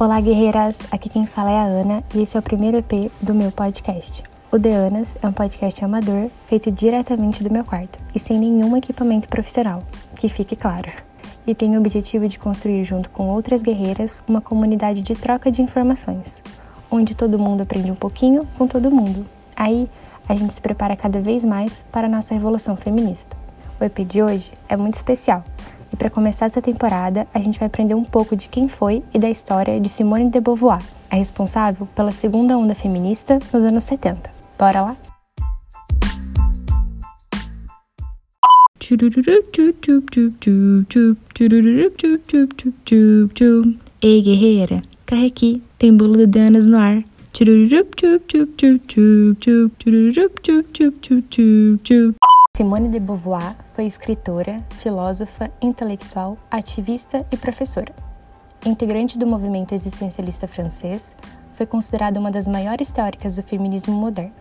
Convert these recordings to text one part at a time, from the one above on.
Olá, guerreiras! Aqui quem fala é a Ana e esse é o primeiro EP do meu podcast. O The Anas é um podcast amador feito diretamente do meu quarto e sem nenhum equipamento profissional, que fique claro. E tem o objetivo de construir, junto com outras guerreiras, uma comunidade de troca de informações, onde todo mundo aprende um pouquinho com todo mundo. Aí a gente se prepara cada vez mais para a nossa revolução feminista. O EP de hoje é muito especial e para começar essa temporada, a gente vai aprender um pouco de quem foi e da história de Simone de Beauvoir, a responsável pela segunda onda feminista nos anos 70. Bora lá? Ei, guerreira, carre aqui, tem bolo do Danas no ar. Simone de Beauvoir foi escritora, filósofa, intelectual, ativista e professora. Integrante do movimento existencialista francês, foi considerada uma das maiores teóricas do feminismo moderno.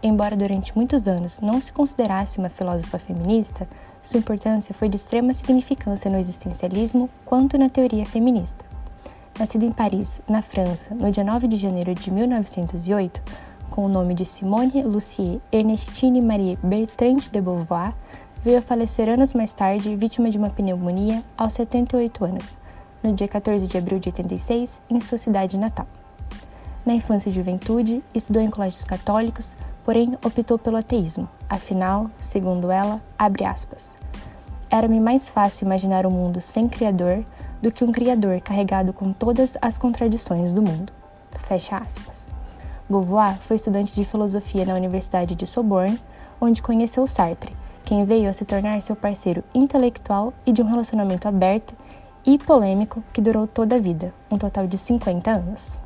Embora durante muitos anos não se considerasse uma filósofa feminista, sua importância foi de extrema significância no existencialismo quanto na teoria feminista. Nascida em Paris, na França, no dia 9 de janeiro de 1908, com o nome de Simone Lucie Ernestine Marie Bertrand de Beauvoir, veio a falecer anos mais tarde, vítima de uma pneumonia, aos 78 anos, no dia 14 de abril de 86, em sua cidade natal. Na infância e juventude, estudou em colégios católicos, porém optou pelo ateísmo, afinal, segundo ela, abre aspas, era-me mais fácil imaginar um mundo sem Criador do que um Criador carregado com todas as contradições do mundo. Fecha aspas. Beauvoir foi estudante de filosofia na Universidade de Sorbonne, onde conheceu Sartre, quem veio a se tornar seu parceiro intelectual e de um relacionamento aberto e polêmico que durou toda a vida, um total de 50 anos.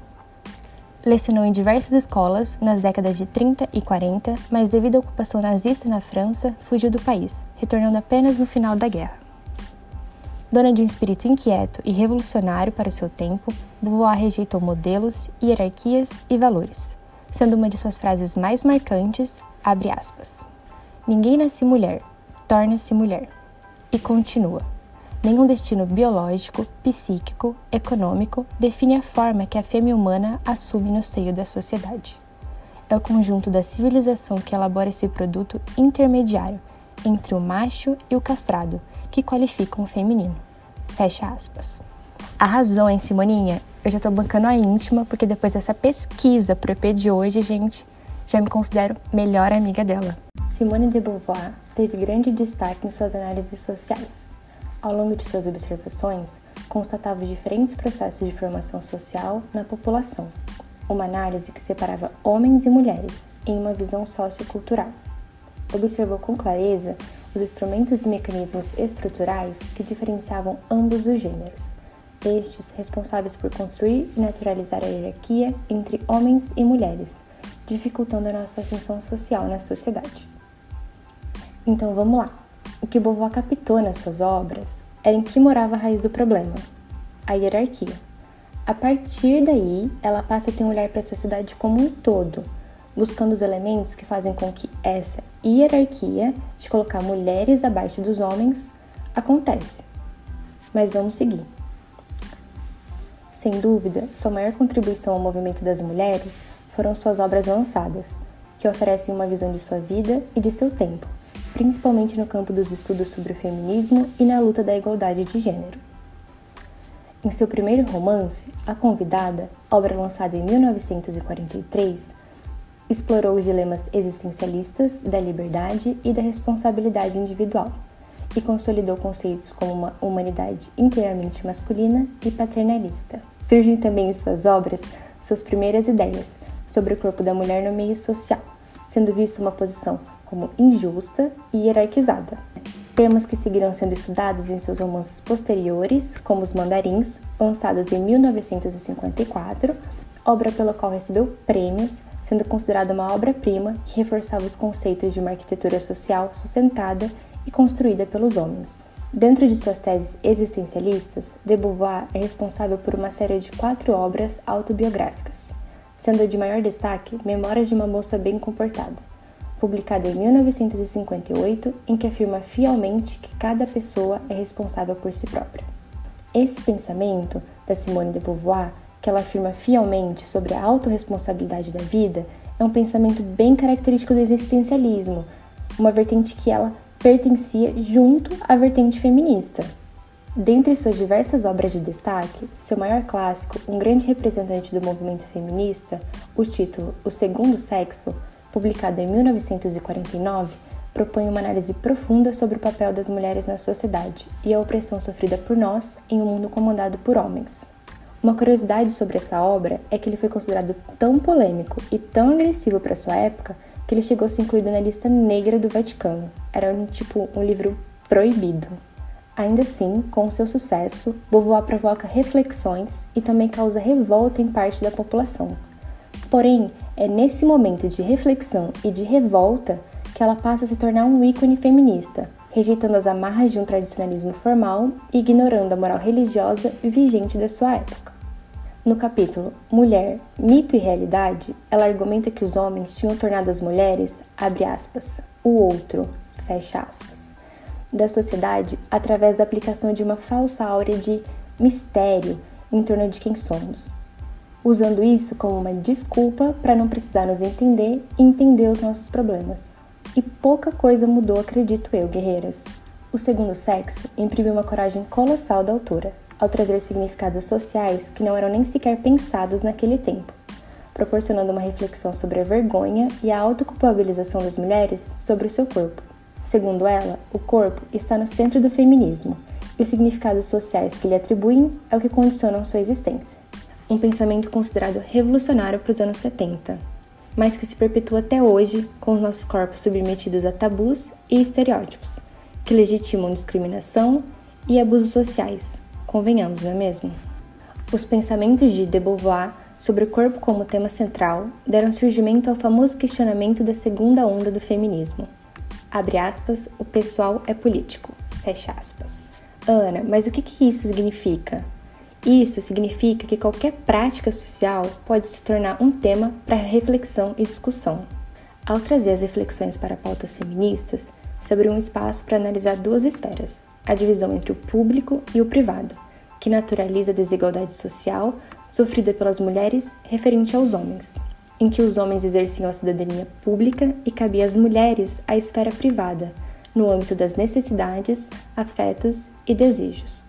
Lecionou em diversas escolas nas décadas de 30 e 40, mas devido à ocupação nazista na França, fugiu do país, retornando apenas no final da guerra. Dona de um espírito inquieto e revolucionário para o seu tempo, Beauvoir rejeitou modelos, hierarquias e valores, sendo uma de suas frases mais marcantes, abre aspas, Ninguém nasce mulher, torna-se mulher. E continua, nenhum destino biológico, psíquico, econômico define a forma que a fêmea humana assume no seio da sociedade. É o conjunto da civilização que elabora esse produto intermediário entre o macho e o castrado, que qualificam o feminino. Fecha aspas. Arrasou, hein, Simoninha? Eu já tô bancando a íntima, porque depois dessa pesquisa pro EP de hoje, gente, já me considero melhor amiga dela. Simone de Beauvoir teve grande destaque em suas análises sociais. Ao longo de suas observações, constatava os diferentes processos de formação social na população, uma análise que separava homens e mulheres em uma visão sociocultural. Observou com clareza os instrumentos e mecanismos estruturais que diferenciavam ambos os gêneros, estes responsáveis por construir e naturalizar a hierarquia entre homens e mulheres, dificultando a nossa ascensão social na sociedade. Então vamos lá. O que Beauvoir captou nas suas obras era em que morava a raiz do problema, a hierarquia. A partir daí, ela passa a ter um olhar para a sociedade como um todo, buscando os elementos que fazem com que essa hierarquia de colocar mulheres abaixo dos homens acontece. Mas vamos seguir. Sem dúvida, sua maior contribuição ao movimento das mulheres foram suas obras lançadas, que oferecem uma visão de sua vida e de seu tempo, principalmente no campo dos estudos sobre o feminismo e na luta da igualdade de gênero. Em seu primeiro romance, A Convidada, obra lançada em 1943, explorou os dilemas existencialistas da liberdade e da responsabilidade individual e consolidou conceitos como uma humanidade inteiramente masculina e paternalista. Surgem também em suas obras suas primeiras ideias sobre o corpo da mulher no meio social, sendo vista uma posição como injusta e hierarquizada. Temas que seguirão sendo estudados em seus romances posteriores, como Os Mandarins, lançados em 1954, obra pela qual recebeu prêmios sendo considerada uma obra-prima que reforçava os conceitos de uma arquitetura social sustentada e construída pelos homens. Dentro de suas teses existencialistas, de Beauvoir é responsável por uma série de quatro obras autobiográficas, sendo a de maior destaque Memórias de uma Moça Bem Comportada, publicada em 1958, em que afirma fielmente que cada pessoa é responsável por si própria. Esse pensamento da Simone de Beauvoir que ela afirma fielmente sobre a autorresponsabilidade da vida, é um pensamento bem característico do existencialismo, uma vertente que ela pertencia junto à vertente feminista. Dentre suas diversas obras de destaque, seu maior clássico, um grande representante do movimento feminista, o título O Segundo Sexo, publicado em 1949, propõe uma análise profunda sobre o papel das mulheres na sociedade e a opressão sofrida por nós em um mundo comandado por homens. Uma curiosidade sobre essa obra é que ele foi considerado tão polêmico e tão agressivo para sua época que ele chegou a ser incluído na lista negra do Vaticano. Era um tipo um livro proibido. Ainda assim, com seu sucesso, Beauvoir provoca reflexões e também causa revolta em parte da população. Porém, é nesse momento de reflexão e de revolta que ela passa a se tornar um ícone feminista, rejeitando as amarras de um tradicionalismo formal e ignorando a moral religiosa vigente da sua época. No capítulo Mulher, Mito e Realidade, ela argumenta que os homens tinham tornado as mulheres, abre aspas, o outro, fecha aspas, da sociedade através da aplicação de uma falsa áurea de mistério em torno de quem somos, usando isso como uma desculpa para não precisar nos entender e entender os nossos problemas. E pouca coisa mudou, acredito eu, guerreiras. O segundo sexo imprimiu uma coragem colossal da autora, ao trazer significados sociais que não eram nem sequer pensados naquele tempo, proporcionando uma reflexão sobre a vergonha e a autoculpabilização das mulheres sobre o seu corpo. Segundo ela, o corpo está no centro do feminismo e os significados sociais que lhe atribuem é o que condicionam sua existência. Um pensamento considerado revolucionário para os anos 70, mas que se perpetua até hoje com os nossos corpos submetidos a tabus e estereótipos, que legitimam discriminação e abusos sociais, Convenhamos, não é mesmo? Os pensamentos de de Beauvoir sobre o corpo como tema central deram surgimento ao famoso questionamento da segunda onda do feminismo. Abre aspas, o pessoal é político. Fecha aspas. Ana, mas o que, que isso significa? Isso significa que qualquer prática social pode se tornar um tema para reflexão e discussão. Ao trazer as reflexões para pautas feministas, se abriu um espaço para analisar duas esferas, a divisão entre o público e o privado, que naturaliza a desigualdade social sofrida pelas mulheres referente aos homens, em que os homens exerciam a cidadania pública e cabia às mulheres a esfera privada, no âmbito das necessidades, afetos e desejos.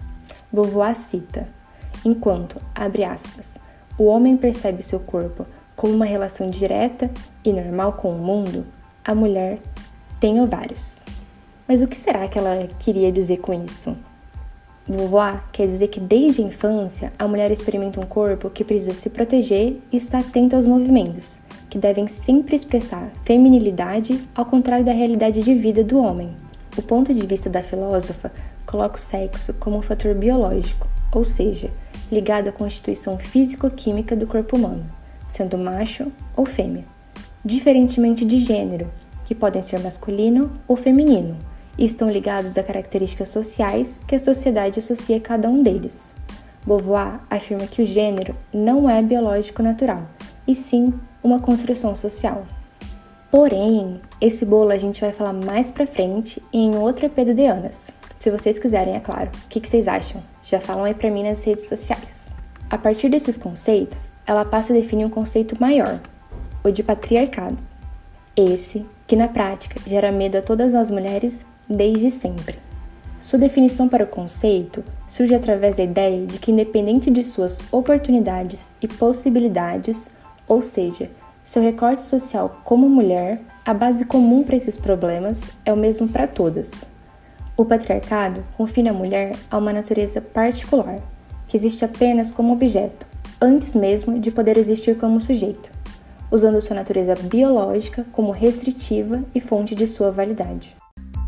Beauvoir cita: enquanto, abre aspas, o homem percebe seu corpo como uma relação direta e normal com o mundo, a mulher tem ovários. Mas o que será que ela queria dizer com isso? Beauvoir quer dizer que desde a infância a mulher experimenta um corpo que precisa se proteger e estar atento aos movimentos, que devem sempre expressar feminilidade ao contrário da realidade de vida do homem. O ponto de vista da filósofa coloca o sexo como um fator biológico, ou seja, ligado à constituição físico-química do corpo humano, sendo macho ou fêmea, diferentemente de gênero, que podem ser masculino ou feminino e estão ligados a características sociais que a sociedade associa a cada um deles. Beauvoir afirma que o gênero não é biológico natural, e sim uma construção social. Porém, esse bolo a gente vai falar mais pra frente em do Deanas. Se vocês quiserem, é claro. O que, que vocês acham? Já falam aí pra mim nas redes sociais. A partir desses conceitos, ela passa a definir um conceito maior, o de patriarcado. Esse, que na prática gera medo a todas as mulheres desde sempre. Sua definição para o conceito surge através da ideia de que, independente de suas oportunidades e possibilidades, ou seja, seu recorte social como mulher, a base comum para esses problemas é o mesmo para todas. O patriarcado confina a mulher a uma natureza particular, que existe apenas como objeto, antes mesmo de poder existir como sujeito, usando sua natureza biológica como restritiva e fonte de sua validade.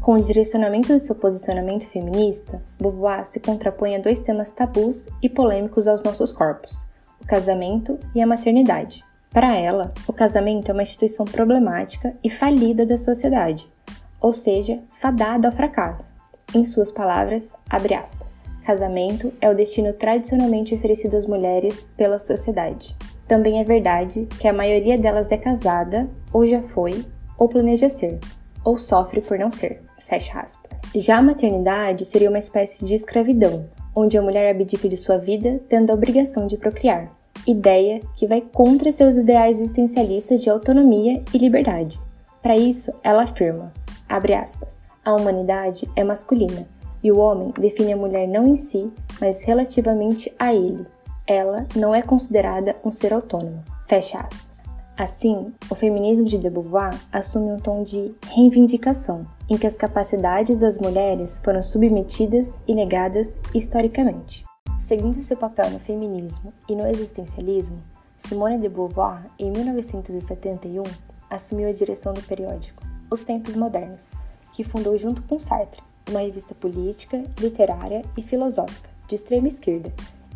Com o direcionamento do seu posicionamento feminista, Beauvoir se contrapõe a dois temas tabus e polêmicos aos nossos corpos: o casamento e a maternidade. Para ela, o casamento é uma instituição problemática e falida da sociedade, ou seja, fadada ao fracasso. Em suas palavras, abre aspas. Casamento é o destino tradicionalmente oferecido às mulheres pela sociedade. Também é verdade que a maioria delas é casada, ou já foi, ou planeja ser, ou sofre por não ser. Fecha aspas. Já a maternidade seria uma espécie de escravidão, onde a mulher abdica de sua vida tendo a obrigação de procriar. ideia que vai contra seus ideais existencialistas de autonomia e liberdade. Para isso, ela afirma, abre aspas, a humanidade é masculina e o homem define a mulher não em si, mas relativamente a ele. Ela não é considerada um ser autônomo. Fecha aspas. Assim, o feminismo de Beauvoir assume um tom de reivindicação, em que as capacidades das mulheres foram submetidas e negadas historicamente. Seguindo seu papel no feminismo e no existencialismo, Simone de Beauvoir, em 1971, assumiu a direção do periódico Os Tempos Modernos, que fundou junto com Sartre, uma revista política, literária e filosófica de extrema esquerda,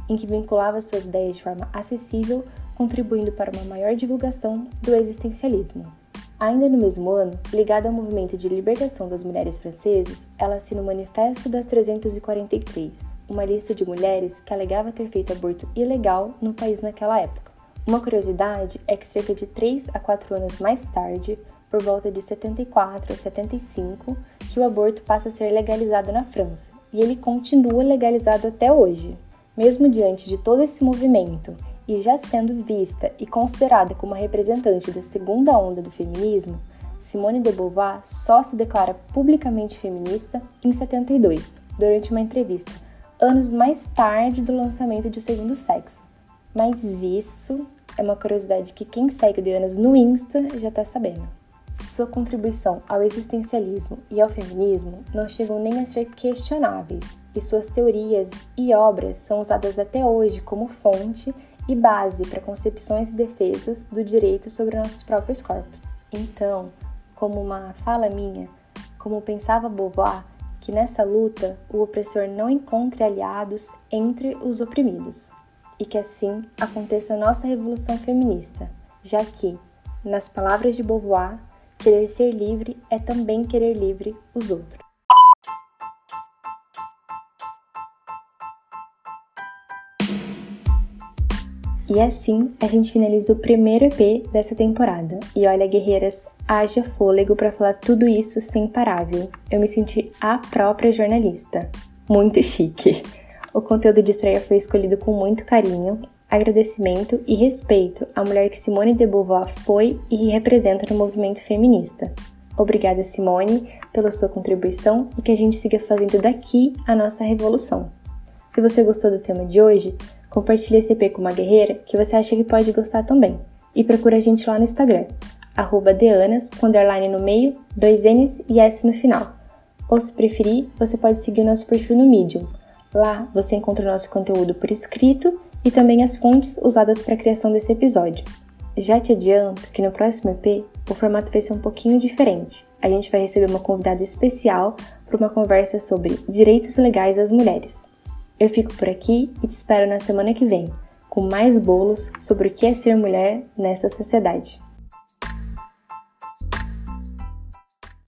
em que vinculava suas ideias de forma acessível contribuindo para uma maior divulgação do existencialismo. Ainda no mesmo ano, ligada ao movimento de libertação das mulheres francesas, ela assina o Manifesto das 343, uma lista de mulheres que alegava ter feito aborto ilegal no país naquela época. Uma curiosidade é que cerca de 3 a 4 anos mais tarde, por volta de 74 a 75, que o aborto passa a ser legalizado na França, e ele continua legalizado até hoje. Mesmo diante de todo esse movimento e já sendo vista e considerada como a representante da segunda onda do feminismo, Simone de Beauvoir só se declara publicamente feminista em 72, durante uma entrevista, anos mais tarde do lançamento de O Segundo Sexo. Mas isso é uma curiosidade que quem segue de anos no Insta já está sabendo. Sua contribuição ao existencialismo e ao feminismo não chegam nem a ser questionáveis, e suas teorias e obras são usadas até hoje como fonte e base para concepções e defesas do direito sobre nossos próprios corpos. Então, como uma fala minha, como pensava Beauvoir, que nessa luta o opressor não encontre aliados entre os oprimidos, e que assim aconteça a nossa revolução feminista, já que, nas palavras de Beauvoir, querer ser livre é também querer livre os outros. E assim a gente finaliza o primeiro EP dessa temporada. E olha, guerreiras, haja fôlego para falar tudo isso sem parar, viu? Eu me senti a própria jornalista. Muito chique. O conteúdo de estreia foi escolhido com muito carinho, agradecimento e respeito à mulher que Simone de Beauvoir foi e representa no movimento feminista. Obrigada, Simone, pela sua contribuição e que a gente siga fazendo daqui a nossa revolução. Se você gostou do tema de hoje, Compartilhe esse EP com uma guerreira que você acha que pode gostar também. E procura a gente lá no Instagram, arroba deanas, com underline no meio, dois N's e S no final. Ou se preferir, você pode seguir o nosso perfil no Medium. Lá você encontra o nosso conteúdo por escrito e também as fontes usadas para a criação desse episódio. Já te adianto que no próximo EP o formato vai ser um pouquinho diferente. A gente vai receber uma convidada especial para uma conversa sobre direitos legais das mulheres. Eu fico por aqui e te espero na semana que vem, com mais bolos sobre o que é ser mulher nessa sociedade.